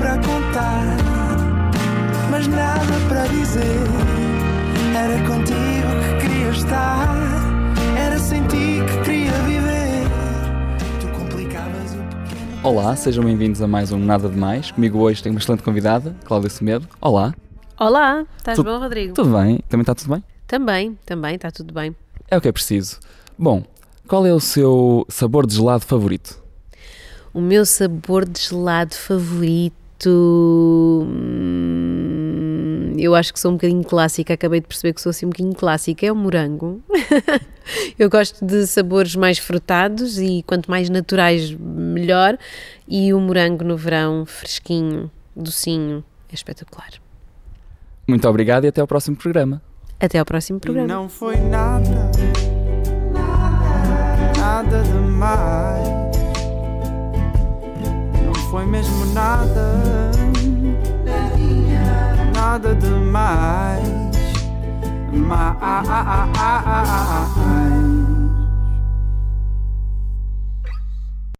para contar, mas nada para dizer. Era contigo que queria estar, era sem ti que queria viver. Tu complicavas o pequeno. Olá, sejam bem-vindos a mais um Nada de Mais. Comigo hoje tenho uma excelente convidada, Cláudia Semedo. Olá, Olá, estás Tu- bom, Rodrigo? tudo bem? Também está tudo bem? Também, também, está tudo bem. É o que é preciso. Bom, qual é o seu sabor de gelado favorito? O meu sabor de gelado favorito. Hum, Eu acho que sou um bocadinho clássica, acabei de perceber que sou assim um bocadinho clássica, é o morango. Eu gosto de sabores mais frutados e quanto mais naturais, melhor. E o morango no verão, fresquinho, docinho, é espetacular. Muito obrigado e até ao próximo programa. Até ao próximo E programa. não foi nada, nada demais. Foi mesmo nada, nada demais. Mais.